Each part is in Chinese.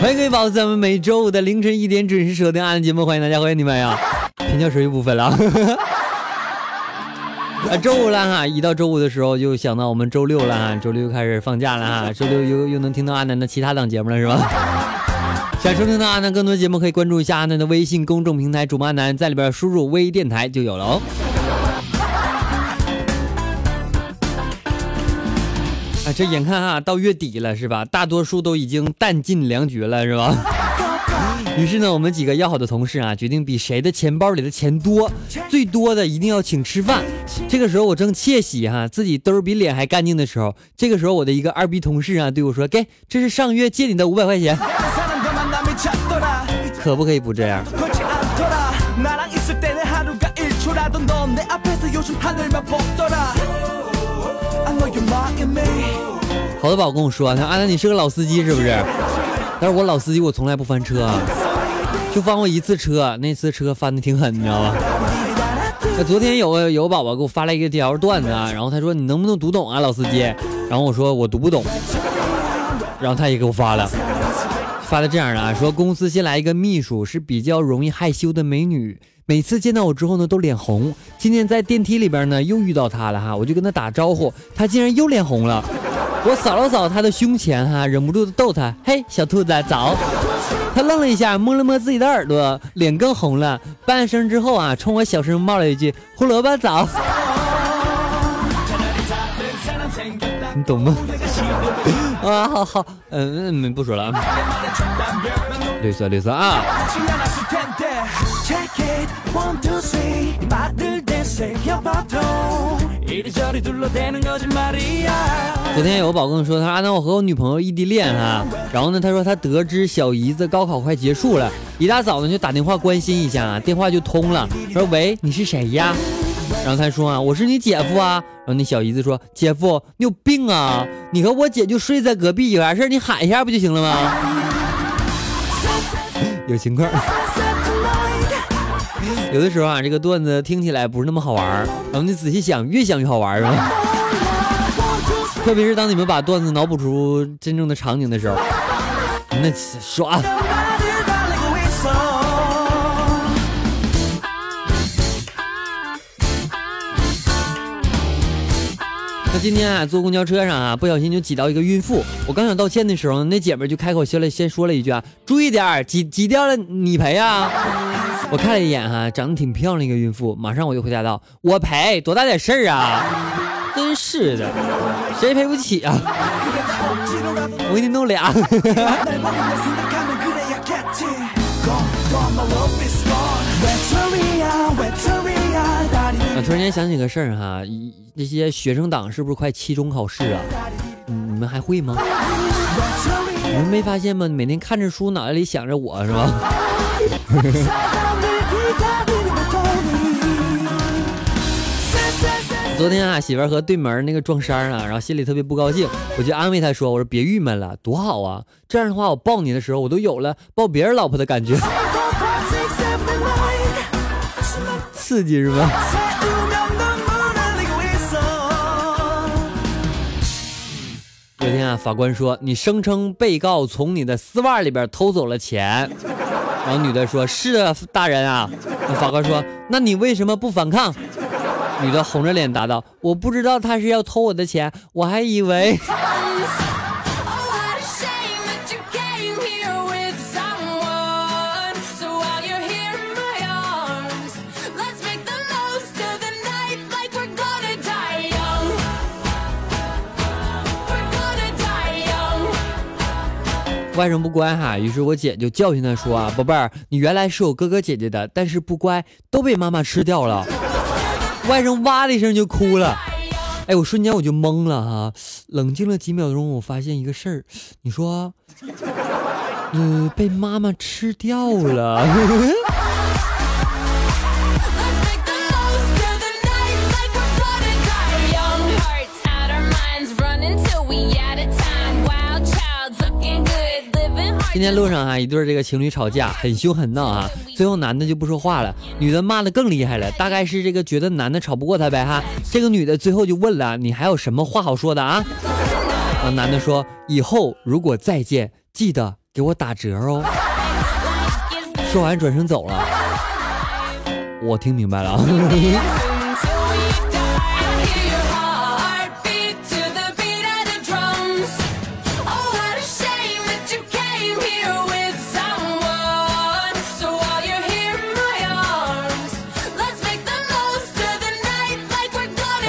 欢迎各位宝子，咱们每周五的凌晨一点准时收听阿南节目，欢迎大家，欢迎你们呀！平翘舌又不分了。啊，周五了哈，一到周五的时候就想到我们周六了哈，周六又开始放假了哈，周六又又能听到阿南的其他档节目了是吧？想收听到阿南更多节目，可以关注一下阿南的微信公众平台主播阿南，在里边输入微电台就有了哦。这眼看啊到月底了是吧？大多数都已经弹尽粮绝了是吧？于是呢，我们几个要好的同事啊，决定比谁的钱包里的钱多，最多的一定要请吃饭。这个时候我正窃喜哈，自己兜比脸还干净的时候，这个时候我的一个二逼同事啊对我说：“给，这是上月借你的五百块钱。”可不可以不这样？好多宝宝跟我说，他阿南你是个老司机是不是？但是我老司机我从来不翻车，就翻过一次车，那次车翻的挺狠，你知道吧？那昨天有个有个宝宝给我发了一个条段子，然后他说你能不能读懂啊，老司机？然后我说我读不懂，然后他也给我发了。发的这样的啊，说公司新来一个秘书，是比较容易害羞的美女，每次见到我之后呢都脸红。今天在电梯里边呢又遇到她了哈，我就跟她打招呼，她竟然又脸红了。我扫了扫她的胸前哈，忍不住的逗她，嘿，小兔子早。她愣了一下，摸了摸自己的耳朵，脸更红了。半声之后啊，冲我小声冒了一句胡萝卜早。你懂吗？啊，好好，嗯嗯，不说了，绿色绿色啊。昨天有个宝跟我说，他说阿南我和我女朋友异地恋哈，然后呢，他说他得知小姨子高考快结束了，一大早呢就打电话关心一下，电话就通了，说喂，你是谁呀？然后他说啊，我是你姐夫啊。然后那小姨子说，姐夫你有病啊，你和我姐就睡在隔壁，有啥事你喊一下不就行了吗？有情况。有的时候啊，这个段子听起来不是那么好玩然后你仔细想，越想越好玩是吧？特别是当你们把段子脑补出真正的场景的时候，那爽。今天啊，坐公交车上啊，不小心就挤到一个孕妇。我刚想道歉的时候，那姐们就开口先了，先说了一句啊：“注意点，挤挤掉了你赔啊！” 我看了一眼哈，长得挺漂亮一个孕妇，马上我就回答道：“我赔，多大点事儿啊！”真是的，谁赔不起啊？我给你弄俩。突然间想起个事儿哈，那些学生党是不是快期中考试啊？你们还会吗？你们没发现吗？每天看着书，脑袋里想着我是吧？昨天啊，媳妇儿和对门那个撞衫啊，然后心里特别不高兴，我就安慰她说：“我说别郁闷了，多好啊！这样的话，我抱你的时候，我都有了抱别人老婆的感觉，刺激是吧？”法官说你声称被告从你的丝袜里边偷走了钱，然后女的说：“是啊，大人啊。”法官说：“那你为什么不反抗？”女的红着脸答道：“我不知道他是要偷我的钱，我还以为。”外甥不乖哈，于是我姐就教训他说啊，宝贝儿，你原来是有哥哥姐姐的，但是不乖，都被妈妈吃掉了。外甥哇的一声就哭了，哎，我瞬间我就懵了哈，冷静了几秒钟，我发现一个事儿，你说，嗯，被妈妈吃掉了。今天路上啊，一对这个情侣吵架，很凶很闹啊，最后男的就不说话了，女的骂的更厉害了，大概是这个觉得男的吵不过她呗哈。这个女的最后就问了，你还有什么话好说的啊？啊，男的说，以后如果再见，记得给我打折哦。说完转身走了，我听明白了。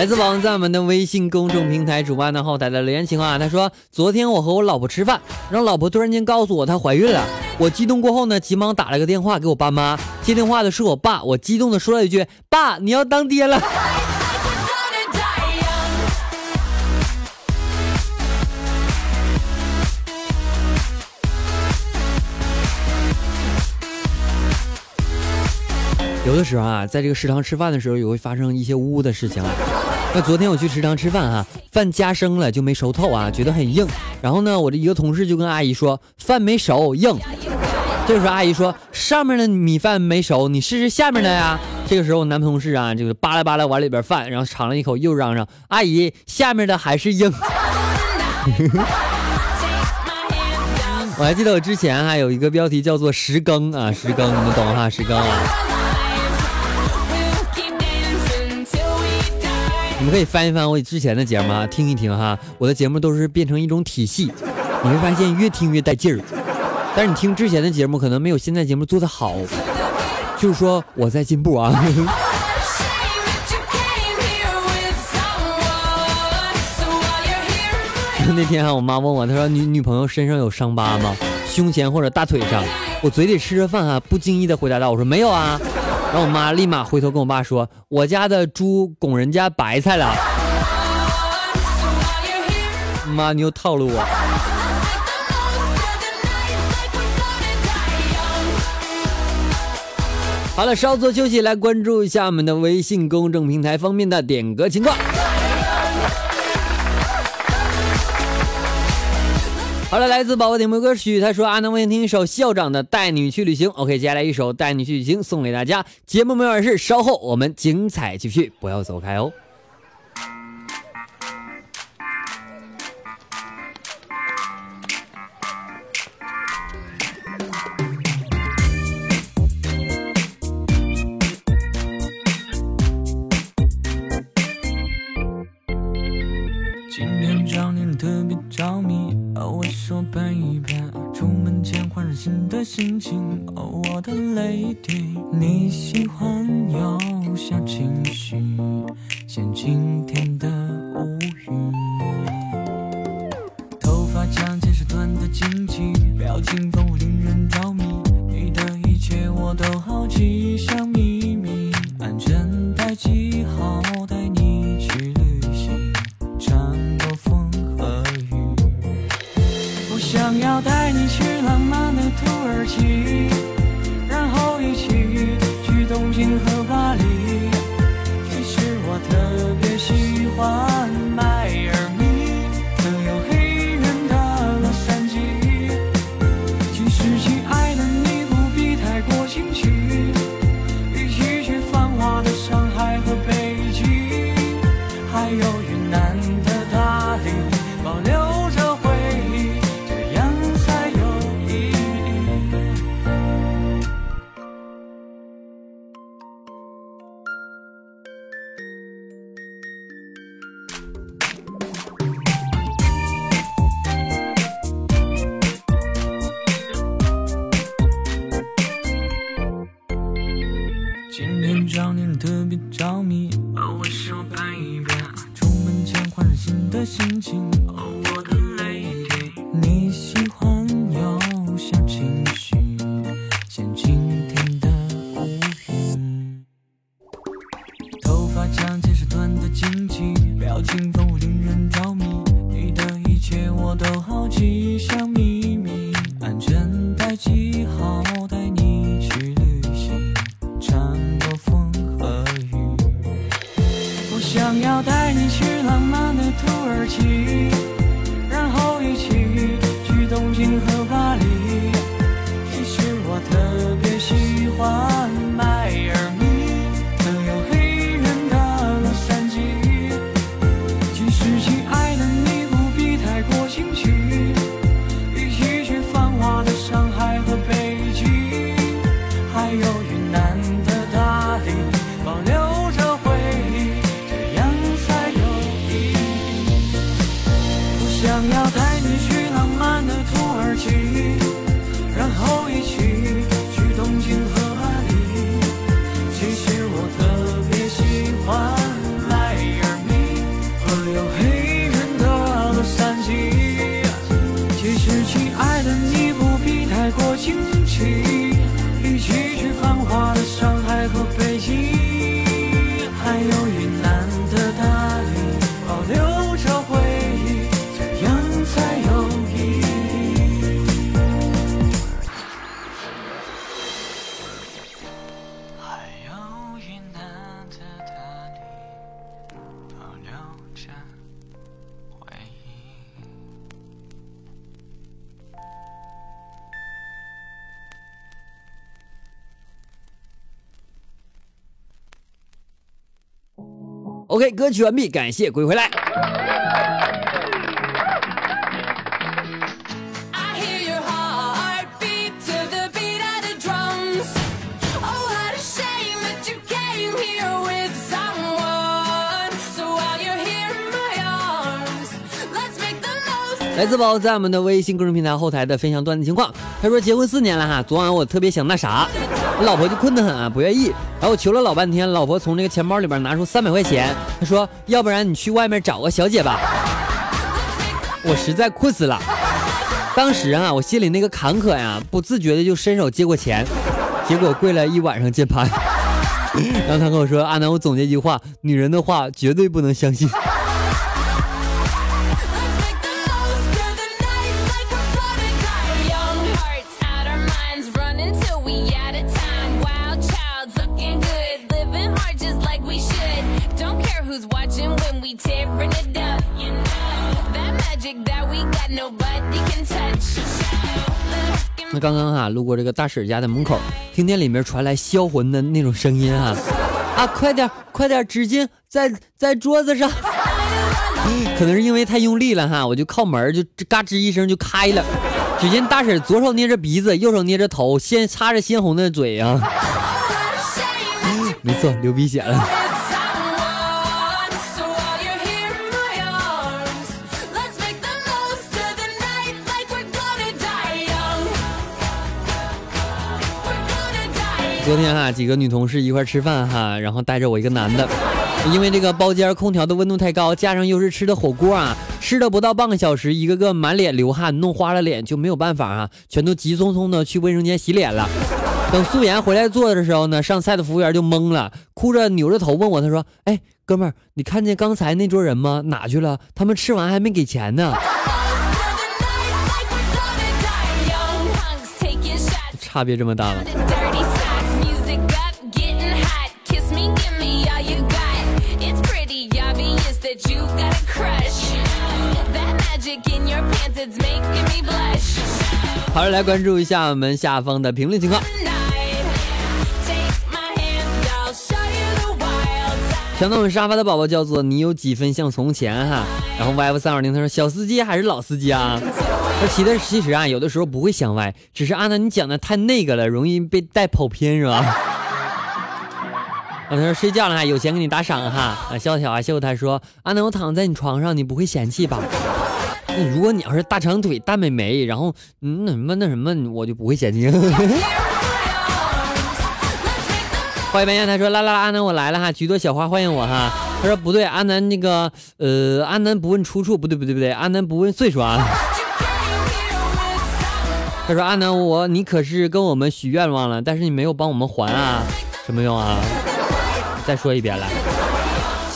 来自网站们的微信公众平台主办的后台的留言情况啊，他说：昨天我和我老婆吃饭，然后老婆突然间告诉我她怀孕了，我激动过后呢，急忙打了个电话给我爸妈，接电话的是我爸，我激动的说了一句：爸，你要当爹了。有的时候啊，在这个食堂吃饭的时候，也会发生一些污污的事情。那昨天我去食堂吃饭啊，饭加生了就没熟透啊，觉得很硬。然后呢，我的一个同事就跟阿姨说，饭没熟硬。这个时候阿姨说，上面的米饭没熟，你试试下面的呀。这个时候我男同事啊，就是扒拉扒拉碗里边饭，然后尝了一口，又嚷嚷，阿姨下面的还是硬。我还记得我之前还有一个 标题叫做十更啊，十更，你们懂哈，十更。你们可以翻一翻我之前的节目啊，听一听哈。我的节目都是变成一种体系，你会发现越听越带劲儿。但是你听之前的节目，可能没有现在节目做的好。就是说我在进步啊。那天啊，我妈问我，她说你女朋友身上有伤疤吗？胸前或者大腿上？我嘴里吃着饭啊，不经意的回答道，我说没有啊。然后我妈立马回头跟我爸说：“我家的猪拱人家白菜了。”妈，你又套路我。好了，稍作休息，来关注一下我们的微信公众平台方面的点歌情况。好了，来自宝宝点播歌曲，他说阿能为你听一首校长的《带你去旅行》。OK，接下来一首《带你去旅行》送给大家。节目没有完事，稍后我们精彩继续，不要走开哦。今天找你特别着迷。哦，我说，baby，，出门前换上新的心情。哦，我的泪滴你喜欢有小情想要带你去浪漫的土耳其然后一起去东京和巴黎。其实我特别喜欢想要他 OK，歌曲完毕，感谢归回来。Oh. 来自宝在我们的微信公众平台后台的分享段子情况。他说结婚四年了哈，昨晚我特别想那啥，我老婆就困得很啊，不愿意。然后我求了老半天，老婆从这个钱包里边拿出三百块钱，她说要不然你去外面找个小姐吧。我实在困死了，当时啊我心里那个坎坷呀，不自觉的就伸手接过钱，结果跪了一晚上键盘。然后他跟我说：“阿南，我总结一句话，女人的话绝对不能相信。” 那刚刚哈、路过这个大婶家的门口，听见里面传来销魂的那种声音啊啊！快点快点，纸巾在在桌子上。可能是因为太用力了哈，我就靠门就嘎吱一声就开了。只见大婶左手捏着鼻子，右手捏着头，先擦着鲜红的嘴啊，没错，流鼻血了。昨天哈、几个女同事一块吃饭哈、然后带着我一个男的，因为这个包间空调的温度太高，加上又是吃的火锅啊，吃了不到半个小时，一个个满脸流汗，弄花了脸，就没有办法啊，全都急匆匆的去卫生间洗脸了。等素颜回来做的时候呢，上菜的服务员就懵了，哭着扭着头问我，他说：“哎，哥们儿，你看见刚才那桌人吗？哪去了？他们吃完还没给钱呢。差别这么大了。好了，来关注一下我们下方的评论情况。想到我们沙发的宝宝叫做你有几分像从前哈，然后 YF 三二零他说小司机还是老司机啊？他骑的其实啊有的时候不会想歪，只是阿南你讲的太那个了，容易被带跑偏是吧？啊，他说睡觉了哈，有钱给你打赏哈。啊，笑笑啊笑他说阿南我躺在你床上，你不会嫌弃吧？那如果你要是大长腿、大美眉，然后嗯那什么那什么，我就不会嫌弃。欢迎白燕，他说啦啦啦，阿南我来了哈，许多小花欢迎我哈。他说不对，阿南那个呃，阿南不问出处，不对不对不对，阿南不问岁数啊。他说阿南我你可是跟我们许愿望了，但是你没有帮我们还啊，什么用啊？再说一遍来。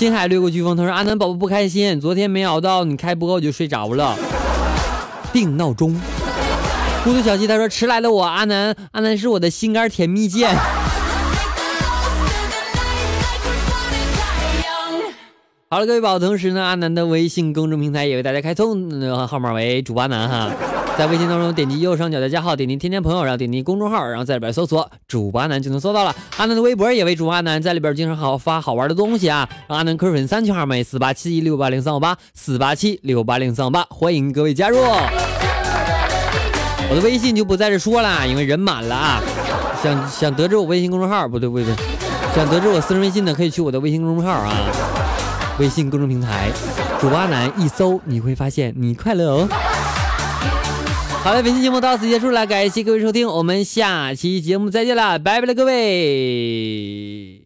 星海掠过飓风，他说阿南宝宝不开心，昨天没熬到你开播我就睡着了，定闹钟。孤独小鸡他说迟来的我阿南，阿南是我的心肝甜蜜剑。好好了，各位宝，同时呢，阿南的微信公众平台也为大家开通，呃号码为主八南哈，在微信当中点击右上角的加号，点击添加朋友，然后点击公众号，然后在里边搜索主八南就能搜到了。阿南的微博也为主阿南，在里边经常好发好玩的东西啊，让阿南 Q 粉三群号码四八七六八零三五八四八七六八零三五八，欢迎各位加入。我的微信就不在这说了，因为人满了啊。想想得知我微信公众号，不对不对，想得知我私人微信的，可以去我的微信公众号啊。微信公众平台，主播阿南一搜，你会发现你快乐哦。好了，本期节目到此结束了，感谢各位收听，我们下期节目再见了，拜拜了各位。